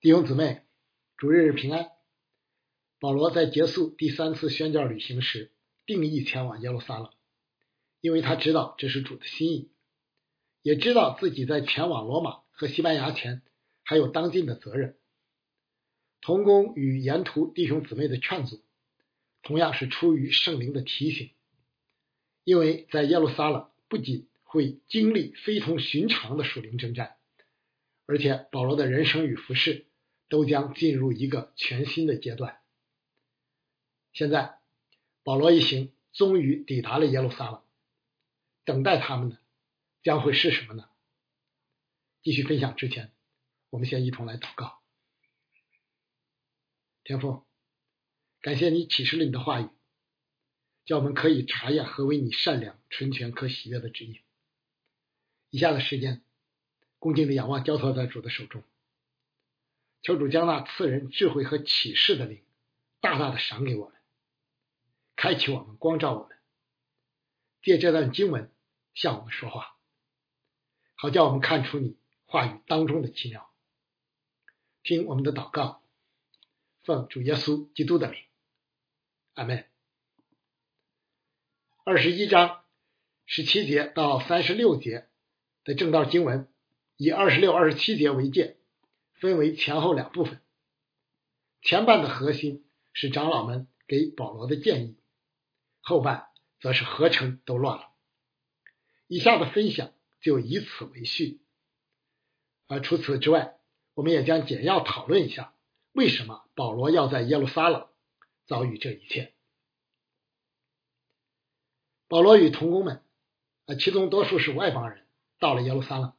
弟兄姊妹，主日平安。保罗在结束第三次宣教旅行时，定义前往耶路撒冷，因为他知道这是主的心意，也知道自己在前往罗马和西班牙前还有当尽的责任。同工与沿途弟兄姊妹的劝阻，同样是出于圣灵的提醒，因为在耶路撒冷不仅会经历非同寻常的属灵征战，而且保罗的人生与服饰。都将进入一个全新的阶段。现在，保罗一行终于抵达了耶路撒冷，等待他们的将会是什么呢？继续分享之前，我们先一同来祷告。天父，感谢你启示了你的话语，叫我们可以查验何为你善良、纯全、可喜悦的旨意。以下的时间，恭敬的仰望交托在主的手中。求主将那赐人智慧和启示的灵，大大的赏给我们，开启我们，光照我们，借这段经文向我们说话，好叫我们看出你话语当中的奇妙。听我们的祷告，奉主耶稣基督的名，阿门。二十一章十七节到三十六节的正道经文，以二十六、二十七节为界。分为前后两部分，前半的核心是长老们给保罗的建议，后半则是合成都乱了。以下的分享就以此为序。而除此之外，我们也将简要讨论一下为什么保罗要在耶路撒冷遭遇这一切。保罗与同工们，啊，其中多数是外邦人，到了耶路撒冷。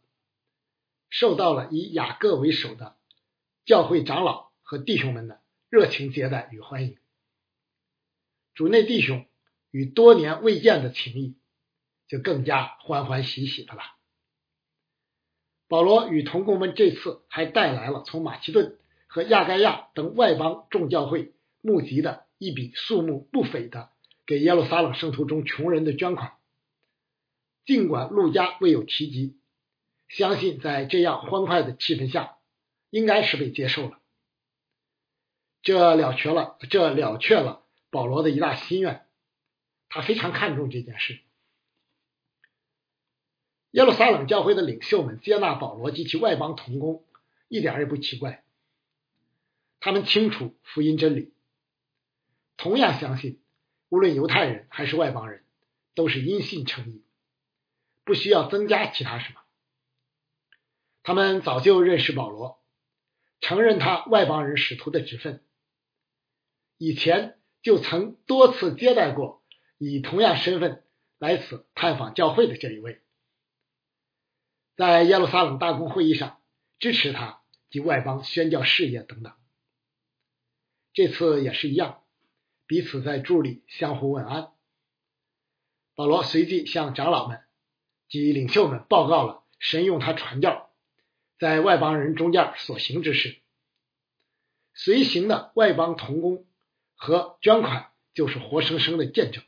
受到了以雅各为首的教会长老和弟兄们的热情接待与欢迎，主内弟兄与多年未见的情谊就更加欢欢喜喜的了。保罗与同工们这次还带来了从马其顿和亚该亚等外邦众教会募集的一笔数目不菲的给耶路撒冷圣徒中穷人的捐款，尽管路加未有提及。相信在这样欢快的气氛下，应该是被接受了。这了却了，这了却了保罗的一大心愿。他非常看重这件事。耶路撒冷教会的领袖们接纳保罗及其外邦同工，一点也不奇怪。他们清楚福音真理，同样相信，无论犹太人还是外邦人，都是因信称义，不需要增加其他什么。他们早就认识保罗，承认他外邦人使徒的职分，以前就曾多次接待过以同样身份来此探访教会的这一位，在耶路撒冷大公会议上支持他及外邦宣教事业等等。这次也是一样，彼此在助里相互问安。保罗随即向长老们及领袖们报告了神用他传教。在外邦人中间所行之事，随行的外邦童工和捐款就是活生生的见证。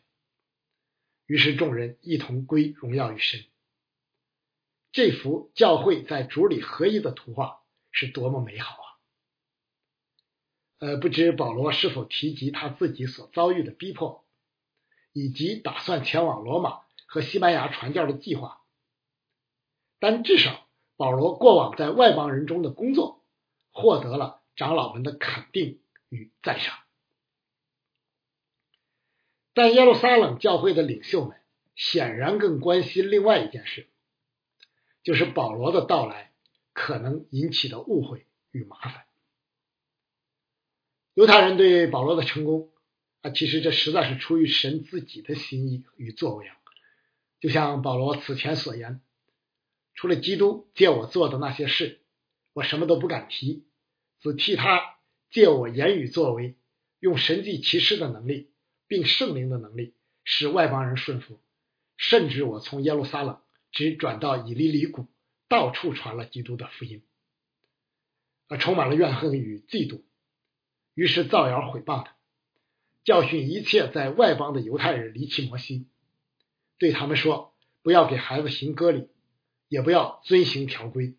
于是众人一同归荣耀于神。这幅教会在主里合一的图画是多么美好啊！呃，不知保罗是否提及他自己所遭遇的逼迫，以及打算前往罗马和西班牙传教的计划，但至少。保罗过往在外邦人中的工作，获得了长老们的肯定与赞赏。但耶路撒冷教会的领袖们显然更关心另外一件事，就是保罗的到来可能引起的误会与麻烦。犹太人对保罗的成功啊，其实这实在是出于神自己的心意与作为啊，就像保罗此前所言。除了基督借我做的那些事，我什么都不敢提，只替他借我言语作为，用神迹奇事的能力，并圣灵的能力，使外邦人顺服，甚至我从耶路撒冷只转到以利里谷，到处传了基督的福音，啊，充满了怨恨与嫉妒，于是造谣毁谤他，教训一切在外邦的犹太人离弃摩西，对他们说，不要给孩子行割礼。也不要遵行条规。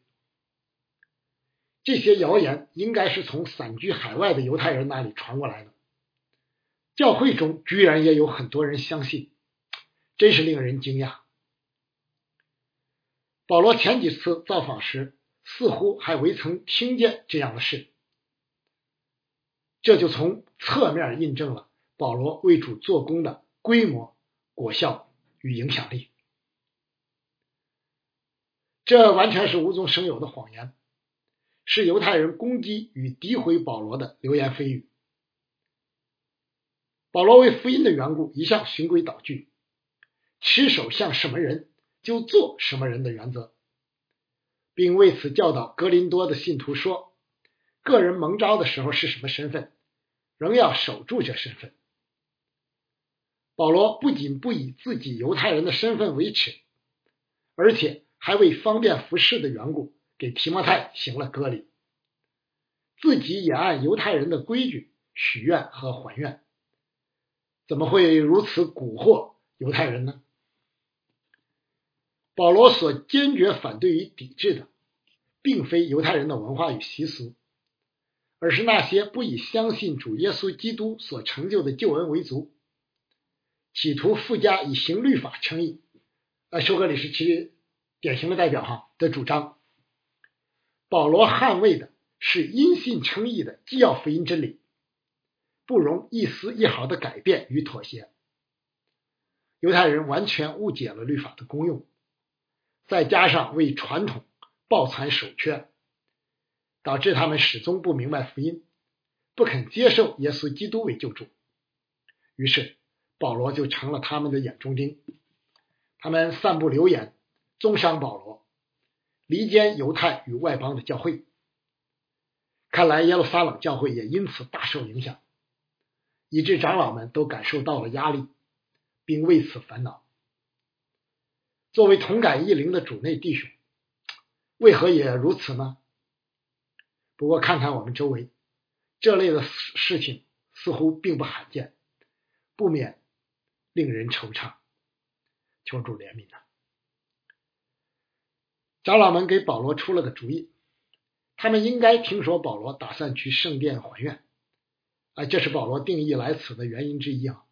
这些谣言应该是从散居海外的犹太人那里传过来的，教会中居然也有很多人相信，真是令人惊讶。保罗前几次造访时，似乎还未曾听见这样的事，这就从侧面印证了保罗为主做工的规模、果效与影响力。这完全是无中生有的谎言。是犹太人攻击与诋毁保罗的流言蜚语。保罗为福音的缘故，一向循规蹈矩，持守像什么人就做什么人的原则，并为此教导格林多的信徒说：个人蒙召的时候是什么身份，仍要守住这身份。保罗不仅不以自己犹太人的身份为耻，而且还为方便服侍的缘故。给提摩太行了割礼，自己也按犹太人的规矩许愿和还愿，怎么会如此蛊惑犹太人呢？保罗所坚决反对与抵制的，并非犹太人的文化与习俗，而是那些不以相信主耶稣基督所成就的救恩为足，企图附加以行律法称义，啊，修格里是其典型的代表哈的主张。保罗捍卫的是因信称义的既要福音真理，不容一丝一毫的改变与妥协。犹太人完全误解了律法的功用，再加上为传统抱残守缺，导致他们始终不明白福音，不肯接受耶稣基督为救主。于是保罗就成了他们的眼中钉，他们散布流言，中伤保罗。离间犹太与外邦的教会，看来耶路撒冷教会也因此大受影响，以致长老们都感受到了压力，并为此烦恼。作为同感异灵的主内弟兄，为何也如此呢？不过看看我们周围，这类的事情似乎并不罕见，不免令人惆怅。求主怜悯呐！长老们给保罗出了个主意，他们应该听说保罗打算去圣殿还愿，啊，这是保罗定义来此的原因之一啊。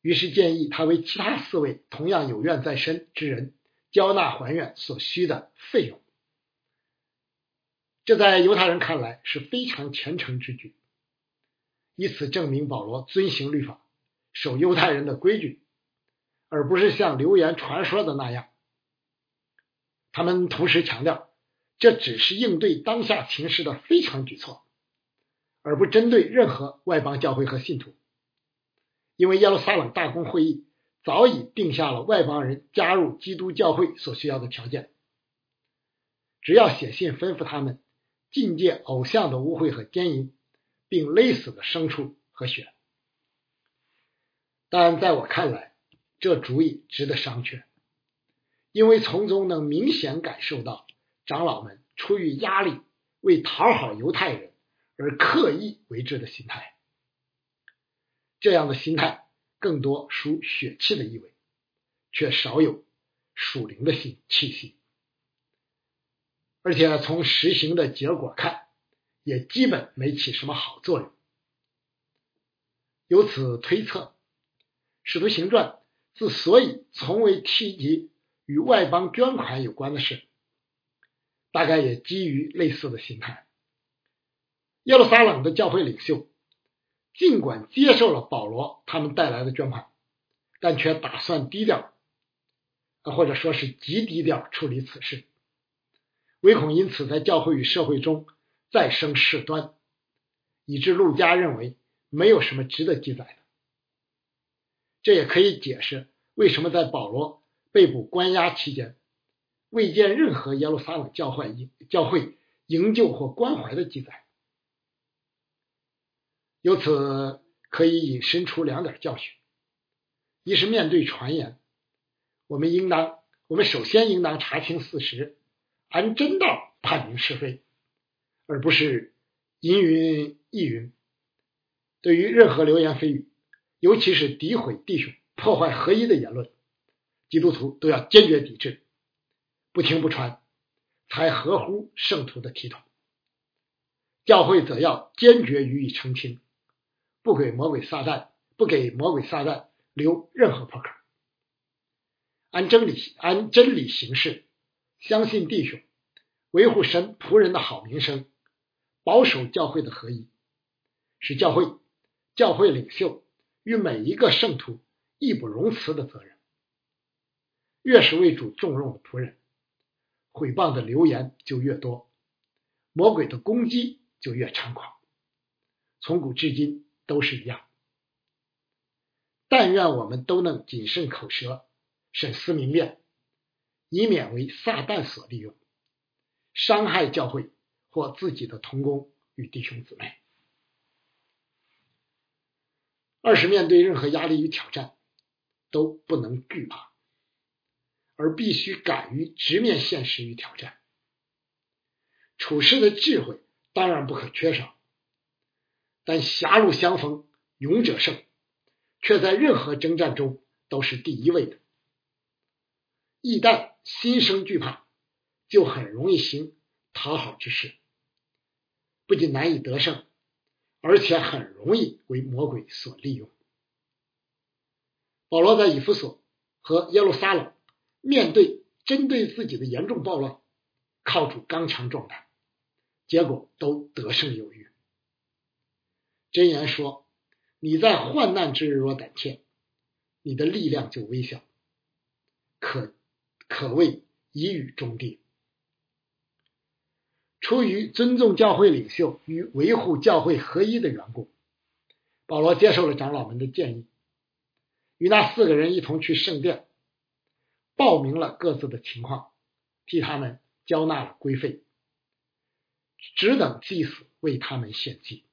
于是建议他为其他四位同样有愿在身之人交纳还愿所需的费用。这在犹太人看来是非常虔诚之举，以此证明保罗遵行律法，守犹太人的规矩，而不是像流言传说的那样。他们同时强调，这只是应对当下情势的非常举措，而不针对任何外邦教会和信徒。因为耶路撒冷大公会议早已定下了外邦人加入基督教会所需要的条件，只要写信吩咐他们禁戒偶像的污秽和奸淫，并勒死的牲畜和血。但在我看来，这主意值得商榷。因为从中能明显感受到长老们出于压力为讨好犹太人而刻意为之的心态，这样的心态更多属血气的意味，却少有属灵的心气息，而且从实行的结果看，也基本没起什么好作用。由此推测，《使徒行传》之所以从未提及。与外邦捐款有关的事，大概也基于类似的心态。耶路撒冷的教会领袖尽管接受了保罗他们带来的捐款，但却打算低调，啊或者说是极低调处理此事，唯恐因此在教会与社会中再生事端，以致陆家认为没有什么值得记载的。这也可以解释为什么在保罗。被捕关押期间，未见任何耶路撒冷教会教会营救或关怀的记载。由此可以引申出两点教训：一是面对传言，我们应当我们首先应当查清事实，按真道判明是非，而不是阴云亦云。对于任何流言蜚语，尤其是诋毁弟兄、破坏合一的言论。基督徒都要坚决抵制，不听不传，才合乎圣徒的体统。教会则要坚决予以澄清，不给魔鬼撒旦不给魔鬼撒旦留任何破口，按真理按真理行事，相信弟兄，维护神仆人的好名声，保守教会的合一，是教会教会领袖与每一个圣徒义不容辞的责任。越是为主重用的仆人，毁谤的流言就越多，魔鬼的攻击就越猖狂。从古至今都是一样。但愿我们都能谨慎口舌，审思明辨，以免为撒旦所利用，伤害教会或自己的同工与弟兄姊妹。二是面对任何压力与挑战，都不能惧怕。而必须敢于直面现实与挑战，处事的智慧当然不可缺少，但狭路相逢勇者胜，却在任何征战中都是第一位的。一旦心生惧怕，就很容易行讨好之事，不仅难以得胜，而且很容易为魔鬼所利用。保罗在以弗所和耶路撒冷。面对针对自己的严重暴乱，靠主刚强状态，结果都得胜有余。箴言说：“你在患难之日若胆怯，你的力量就微小，可可谓一语中的。”出于尊重教会领袖与维护教会合一的缘故，保罗接受了长老们的建议，与那四个人一同去圣殿。报明了各自的情况，替他们交纳了规费，只等祭司为他们献祭。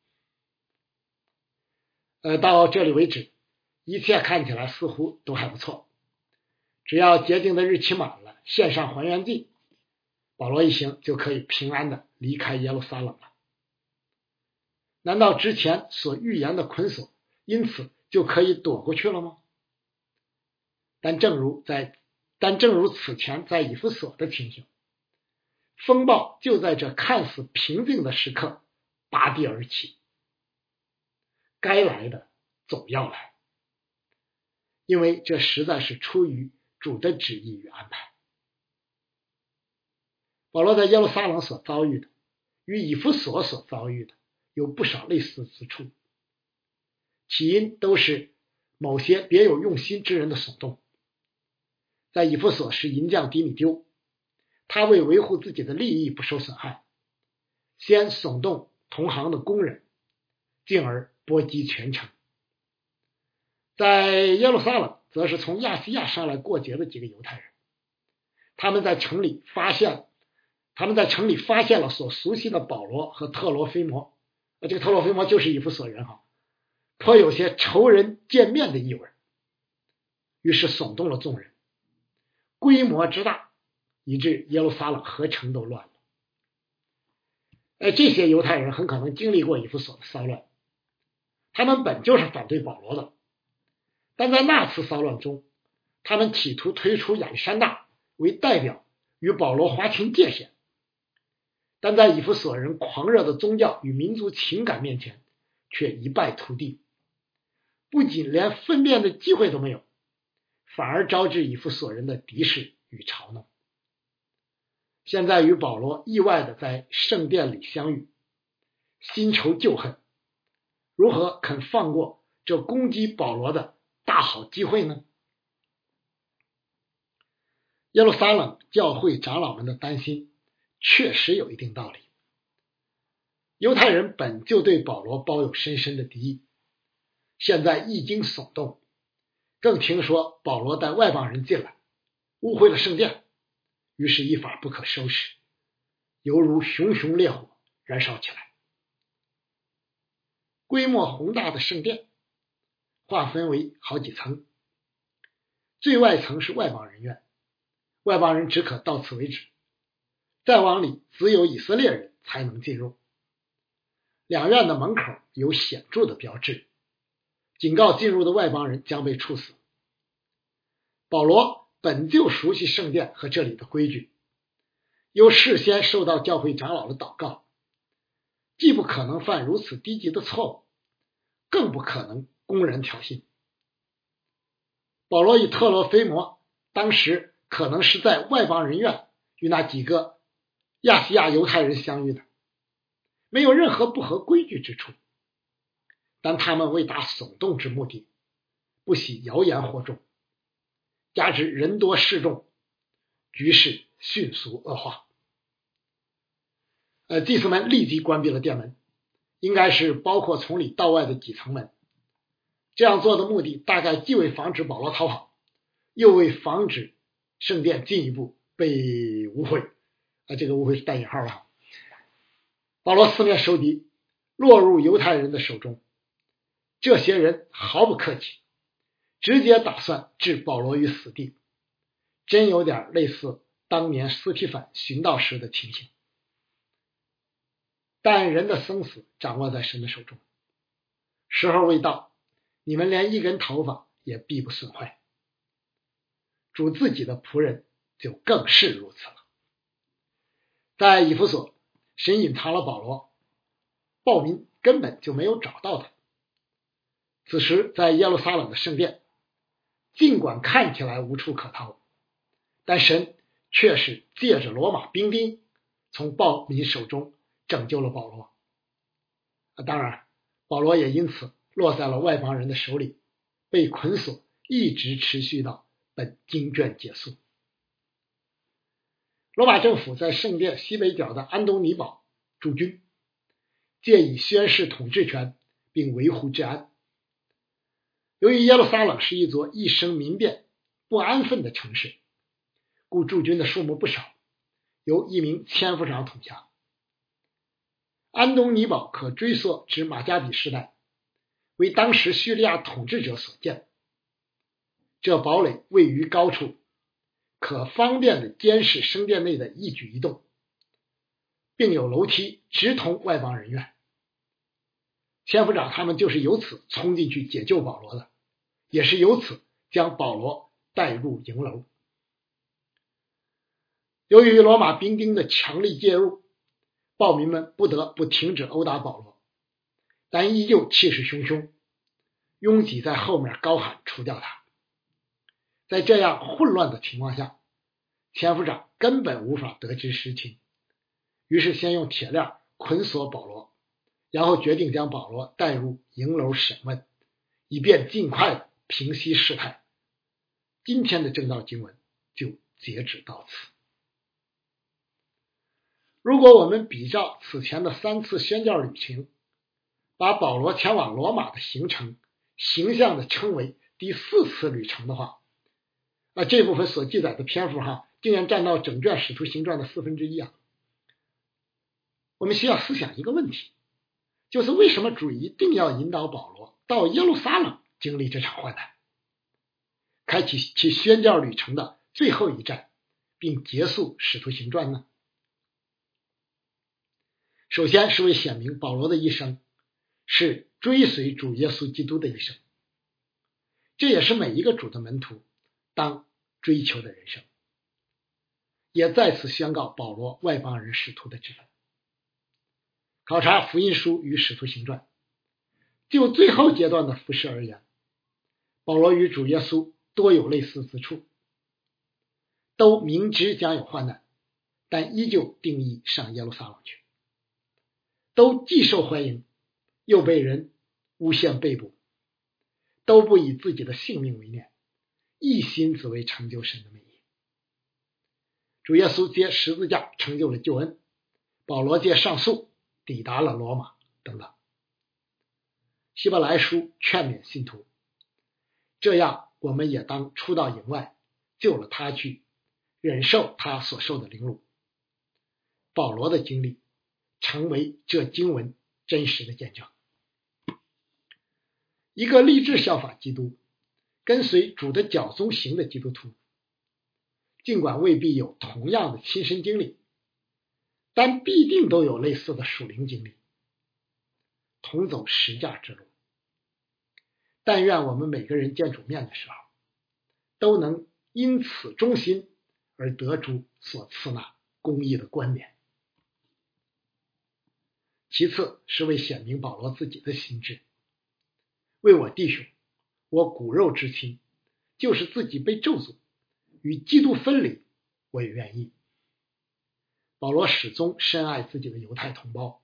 呃，到这里为止，一切看起来似乎都还不错。只要洁定的日期满了，献上还原祭，保罗一行就可以平安的离开耶路撒冷了。难道之前所预言的捆锁因此就可以躲过去了吗？但正如在但正如此前在以弗所的情形，风暴就在这看似平静的时刻拔地而起。该来的总要来，因为这实在是出于主的旨意与安排。保罗在耶路撒冷所遭遇的，与以弗所所遭遇的有不少类似之处，起因都是某些别有用心之人的耸动。在以弗所是银匠迪米丢，他为维护自己的利益不受损害，先耸动同行的工人，进而波及全城。在耶路撒冷，则是从亚细亚上来过节的几个犹太人，他们在城里发现，他们在城里发现了所熟悉的保罗和特罗菲摩，啊，这个特罗菲摩就是以弗所人哈，颇有些仇人见面的意味，于是耸动了众人。规模之大，以致耶路撒冷和城都乱了。哎，这些犹太人很可能经历过以弗所的骚乱，他们本就是反对保罗的，但在那次骚乱中，他们企图推出亚历山大为代表与保罗划清界限，但在以弗所人狂热的宗教与民族情感面前，却一败涂地，不仅连分辨的机会都没有。反而招致以弗所人的敌视与嘲弄。现在与保罗意外的在圣殿里相遇，新仇旧恨，如何肯放过这攻击保罗的大好机会呢？耶路撒冷教会长老们的担心确实有一定道理。犹太人本就对保罗抱有深深的敌意，现在一经耸动。更听说保罗带外邦人进来，误会了圣殿，于是，一发不可收拾，犹如熊熊烈火燃烧起来。规模宏大的圣殿划分为好几层，最外层是外邦人院，外邦人只可到此为止，再往里只有以色列人才能进入。两院的门口有显著的标志。警告进入的外邦人将被处死。保罗本就熟悉圣殿和这里的规矩，又事先受到教会长老的祷告，既不可能犯如此低级的错误，更不可能公然挑衅。保罗与特罗菲摩当时可能是在外邦人院与那几个亚细亚犹太人相遇的，没有任何不合规矩之处。但他们为达耸动之目的，不惜谣言惑众，加之人多势众，局势迅速恶化。呃，祭司们立即关闭了殿门，应该是包括从里到外的几层门。这样做的目的，大概既为防止保罗逃跑，又为防止圣殿进一步被污秽。啊，这个污秽是带引号的。保罗四面受敌，落入犹太人的手中。这些人毫不客气，直接打算置保罗于死地，真有点类似当年斯提凡寻道时的情形。但人的生死掌握在神的手中，时候未到，你们连一根头发也必不损坏。主自己的仆人就更是如此了。在以弗所，神隐藏了保罗，暴民根本就没有找到他。此时，在耶路撒冷的圣殿，尽管看起来无处可逃，但神却是借着罗马兵丁从暴民手中拯救了保罗。当然，保罗也因此落在了外邦人的手里，被捆锁，一直持续到本经卷结束。罗马政府在圣殿西北角的安东尼堡驻军，借以宣示统治权，并维护治安。由于耶路撒冷是一座一生民变、不安分的城市，故驻军的数目不少，由一名千夫长统辖。安东尼堡可追溯至马加比时代，为当时叙利亚统治者所建。这堡垒位于高处，可方便的监视圣殿内的一举一动，并有楼梯直通外邦人院。千夫长他们就是由此冲进去解救保罗的，也是由此将保罗带入营楼。由于罗马兵丁的强力介入，暴民们不得不停止殴打保罗，但依旧气势汹汹，拥挤在后面高喊除掉他。在这样混乱的情况下，千夫长根本无法得知实情，于是先用铁链捆锁保罗。然后决定将保罗带入营楼审问，以便尽快平息事态。今天的正道经文就截止到此。如果我们比较此前的三次宣教旅行，把保罗前往罗马的行程形象的称为第四次旅程的话，啊，这部分所记载的篇幅哈，竟然占到整卷使徒行传的四分之一啊！我们需要思想一个问题。就是为什么主一定要引导保罗到耶路撒冷经历这场患难，开启其宣教旅程的最后一站，并结束使徒行传呢？首先是为显明保罗的一生是追随主耶稣基督的一生，这也是每一个主的门徒当追求的人生，也再次宣告保罗外邦人使徒的职分。考察福音书与使徒行传，就最后阶段的服饰而言，保罗与主耶稣多有类似之处，都明知将有患难，但依旧定义上耶路撒冷去，都既受欢迎，又被人诬陷被捕，都不以自己的性命为念，一心只为成就神的美意。主耶稣借十字架成就了救恩，保罗借上诉。抵达了罗马，等等。希伯来书劝勉信徒，这样我们也当出到营外，救了他去，忍受他所受的凌辱。保罗的经历成为这经文真实的见证。一个立志效法基督、跟随主的脚踪行的基督徒，尽管未必有同样的亲身经历。但必定都有类似的属灵经历，同走实价之路。但愿我们每个人见主面的时候，都能因此忠心而得主所赐那公义的冠冕。其次是为显明保罗自己的心智，为我弟兄，我骨肉之亲，就是自己被咒诅，与基督分离，我也愿意。保罗始终深爱自己的犹太同胞，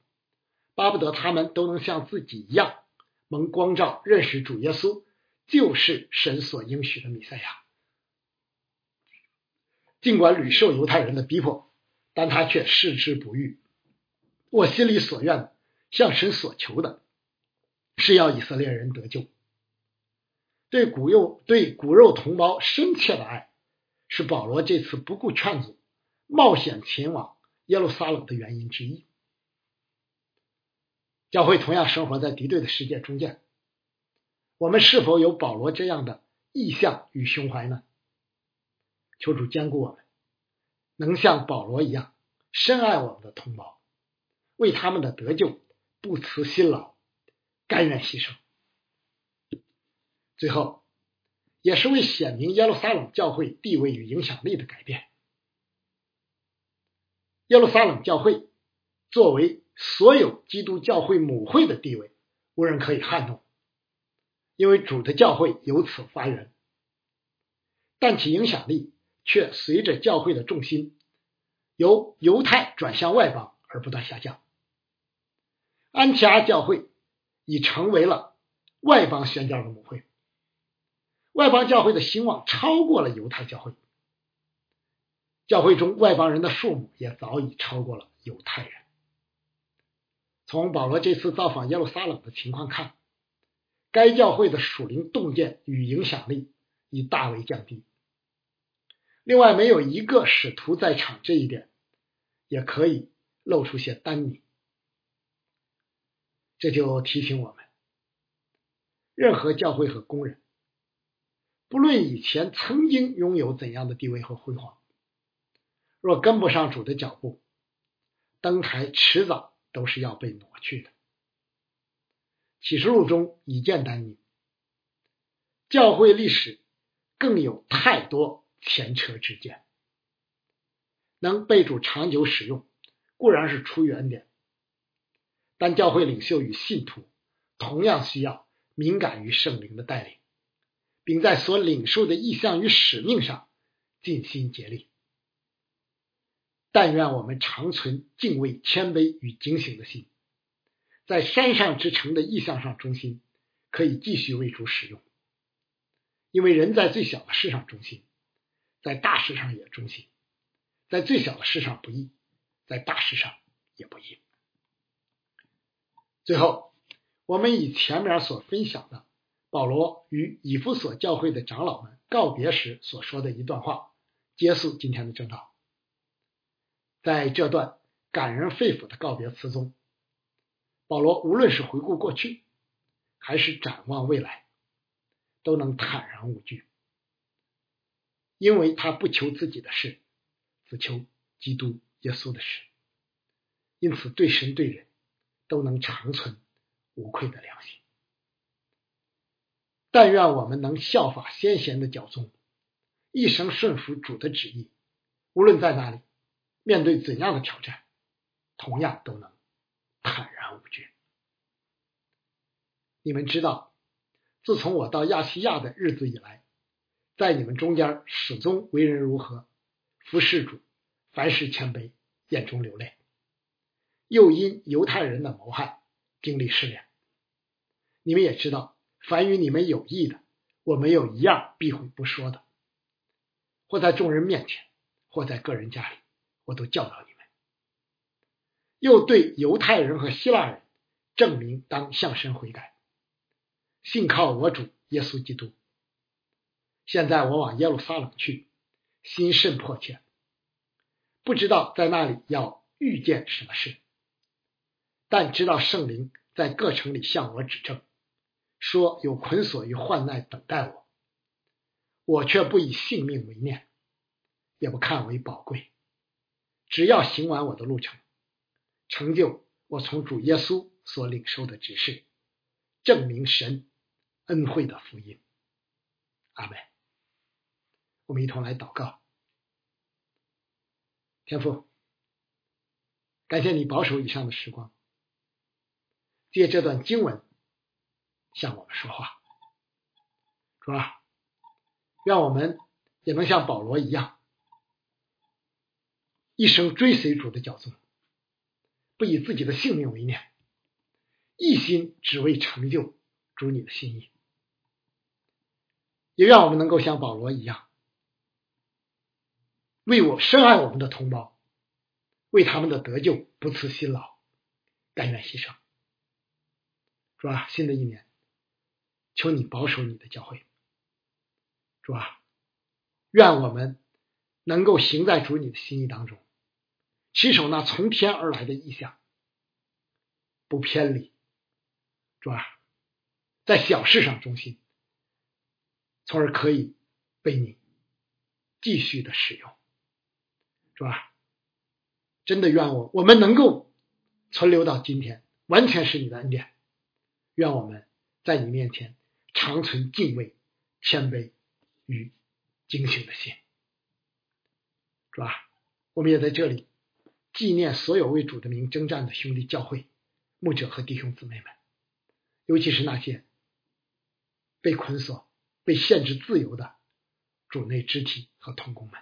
巴不得他们都能像自己一样蒙光照，认识主耶稣就是神所应许的弥赛亚。尽管屡受犹太人的逼迫，但他却矢志不渝。我心里所愿，向神所求的，是要以色列人得救。对骨肉对骨肉同胞深切的爱，是保罗这次不顾劝阻，冒险前往耶路撒冷的原因之一。教会同样生活在敌对的世界中间，我们是否有保罗这样的意向与胸怀呢？求主兼顾我们，能像保罗一样深爱我们的同胞。为他们的得救不辞辛劳，甘愿牺牲。最后，也是为显明耶路撒冷教会地位与影响力的改变。耶路撒冷教会作为所有基督教会母会的地位，无人可以撼动，因为主的教会由此发源。但其影响力却随着教会的重心由犹太转向外邦而不断下降。安提阿教会已成为了外邦宣教的母会，外邦教会的兴旺超过了犹太教会，教会中外邦人的数目也早已超过了犹太人。从保罗这次造访耶路撒冷的情况看，该教会的属灵洞见与影响力已大为降低。另外，没有一个使徒在场，这一点也可以露出些单宁。这就提醒我们，任何教会和工人，不论以前曾经拥有怎样的地位和辉煌，若跟不上主的脚步，登台迟早都是要被挪去的。启示录中已见丹尼，教会历史更有太多前车之鉴，能被主长久使用，固然是出于恩典。但教会领袖与信徒同样需要敏感于圣灵的带领，并在所领受的意向与使命上尽心竭力。但愿我们常存敬畏、谦卑与警醒的心，在山上之城的意向上忠心，可以继续为主使用。因为人在最小的事上忠心，在大事上也忠心；在最小的事上不易，在大事上也不易。最后，我们以前面所分享的保罗与以弗所教会的长老们告别时所说的一段话，结束今天的正道。在这段感人肺腑的告别词中，保罗无论是回顾过去，还是展望未来，都能坦然无惧，因为他不求自己的事，只求基督耶稣的事，因此对神对人。都能长存无愧的良心。但愿我们能效法先贤的脚踪，一生顺服主的旨意，无论在哪里，面对怎样的挑战，同样都能坦然无惧。你们知道，自从我到亚细亚的日子以来，在你们中间始终为人如何，服侍主，凡事谦卑，眼中流泪。又因犹太人的谋害经历试炼，你们也知道，凡与你们有益的，我没有一样避讳不说的。或在众人面前，或在个人家里，我都教导你们。又对犹太人和希腊人证明当向神悔改，信靠我主耶稣基督。现在我往耶路撒冷去，心甚迫切，不知道在那里要遇见什么事。但知道圣灵在各城里向我指证，说有捆锁与患难等待我，我却不以性命为念，也不看为宝贵，只要行完我的路程，成就我从主耶稣所领受的指示，证明神恩惠的福音。阿门。我们一同来祷告，天父，感谢你保守以上的时光。借这段经文向我们说话，主啊，让我们也能像保罗一样，一生追随主的脚踪，不以自己的性命为念，一心只为成就主你的心意。也让我们能够像保罗一样，为我深爱我们的同胞，为他们的得救不辞辛劳，甘愿牺牲。主啊，新的一年，求你保守你的教会。主啊，愿我们能够行在主你的心意当中，持守那从天而来的意象，不偏离。主啊，在小事上忠心，从而可以被你继续的使用。主啊，真的愿我我们能够存留到今天，完全是你的恩典。愿我们在你面前长存敬畏、谦卑与警醒的心，是吧？我们也在这里纪念所有为主的名征战的兄弟教会、牧者和弟兄姊妹们，尤其是那些被捆锁、被限制自由的主内肢体和同工们。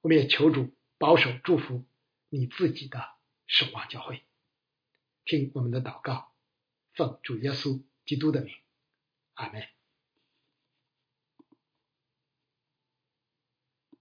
我们也求主保守、祝福你自己的守望教会，听我们的祷告。奉主耶稣基督的名，阿门。